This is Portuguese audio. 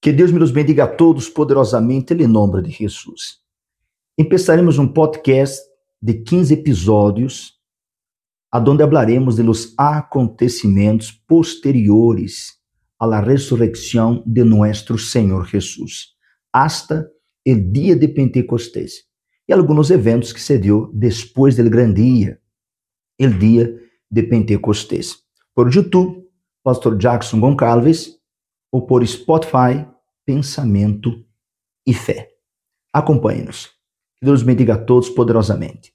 Que Deus me los bendiga a todos poderosamente, em nome de Jesus. Empezaremos um podcast de 15 episódios, aonde hablaremos de los acontecimentos posteriores a la resurrección de nuestro Senhor Jesus, hasta el dia de Pentecostés, e alguns eventos que se deu depois del gran dia, el dia de Pentecostés. Por YouTube, Pastor Jackson Goncalves, ou por Spotify, Pensamento e Fé. Acompanhe-nos. Que Deus bendiga a todos poderosamente.